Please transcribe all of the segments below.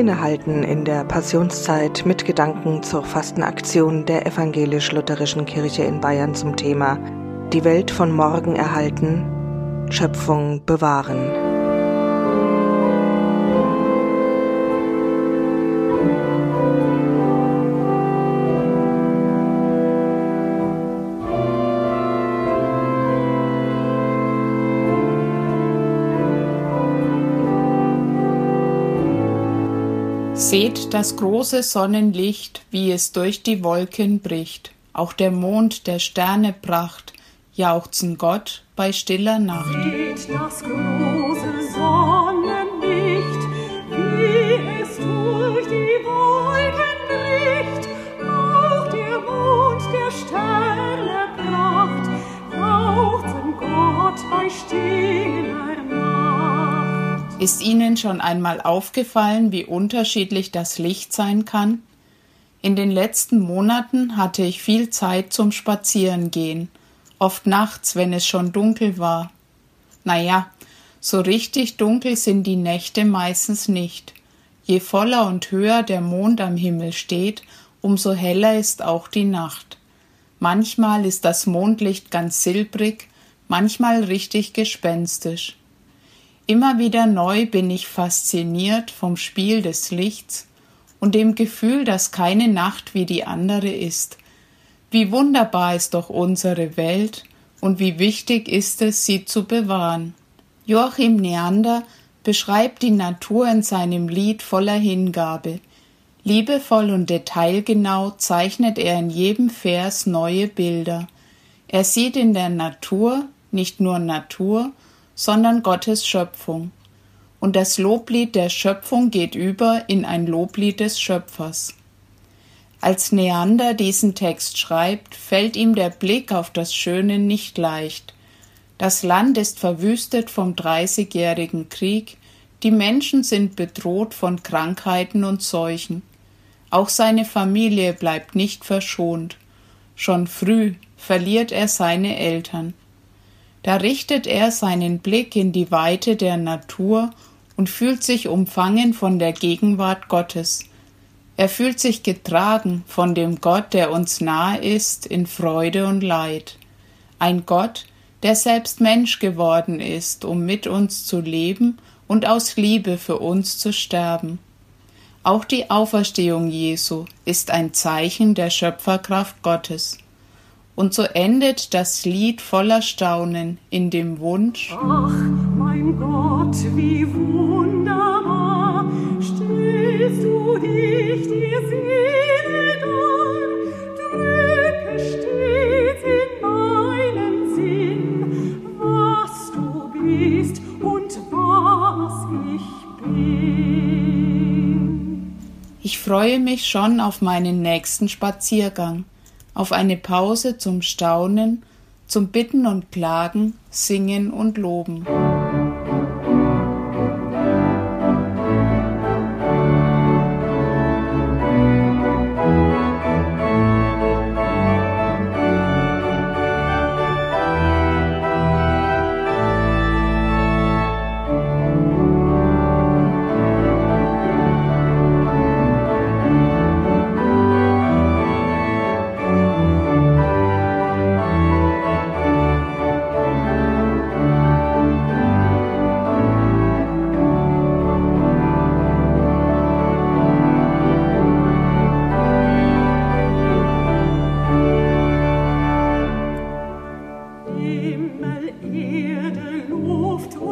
Innehalten in der Passionszeit mit Gedanken zur Fastenaktion der evangelisch-lutherischen Kirche in Bayern zum Thema Die Welt von morgen erhalten, Schöpfung bewahren. Seht das große Sonnenlicht, wie es durch die Wolken bricht, auch der Mond der Sterne Pracht, jauchzen Gott bei stiller Nacht. Seht das große Sonnenlicht, ist Ihnen schon einmal aufgefallen, wie unterschiedlich das Licht sein kann? In den letzten Monaten hatte ich viel Zeit zum Spazierengehen, oft nachts, wenn es schon dunkel war. Naja, so richtig dunkel sind die Nächte meistens nicht. Je voller und höher der Mond am Himmel steht, umso heller ist auch die Nacht. Manchmal ist das Mondlicht ganz silbrig, manchmal richtig gespenstisch. Immer wieder neu bin ich fasziniert vom Spiel des Lichts und dem Gefühl, dass keine Nacht wie die andere ist. Wie wunderbar ist doch unsere Welt und wie wichtig ist es, sie zu bewahren. Joachim Neander beschreibt die Natur in seinem Lied voller Hingabe. Liebevoll und detailgenau zeichnet er in jedem Vers neue Bilder. Er sieht in der Natur nicht nur Natur, sondern Gottes Schöpfung. Und das Loblied der Schöpfung geht über in ein Loblied des Schöpfers. Als Neander diesen Text schreibt, fällt ihm der Blick auf das Schöne nicht leicht. Das Land ist verwüstet vom Dreißigjährigen Krieg, die Menschen sind bedroht von Krankheiten und Seuchen. Auch seine Familie bleibt nicht verschont. Schon früh verliert er seine Eltern. Da richtet er seinen Blick in die Weite der Natur und fühlt sich umfangen von der Gegenwart Gottes. Er fühlt sich getragen von dem Gott, der uns nahe ist in Freude und Leid. Ein Gott, der selbst Mensch geworden ist, um mit uns zu leben und aus Liebe für uns zu sterben. Auch die Auferstehung Jesu ist ein Zeichen der Schöpferkraft Gottes. Und so endet das Lied voller Staunen in dem Wunsch. Ach, mein Gott, wie wunderbar stellst du dich die Seele dar, drücke stets in meinen Sinn, was du bist und was ich bin. Ich freue mich schon auf meinen nächsten Spaziergang auf eine Pause zum Staunen, zum Bitten und Klagen, Singen und Loben.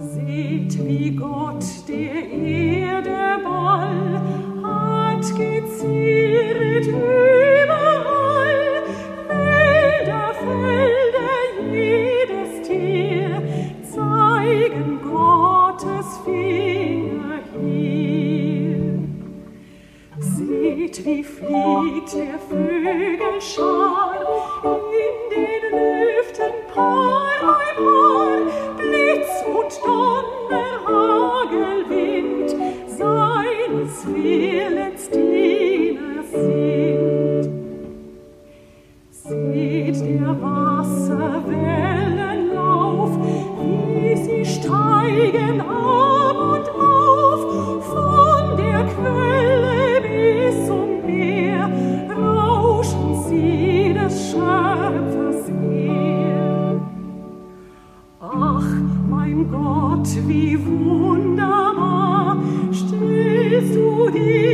Seht, wie Gott der Erde Ball hat gezieret überall, Wälder, Felder, jedes Tier zeigen Gottes Finger hier. Seht, wie fliegt der Vögel schar, mein Gott, wie wunderbar. Stellst du dir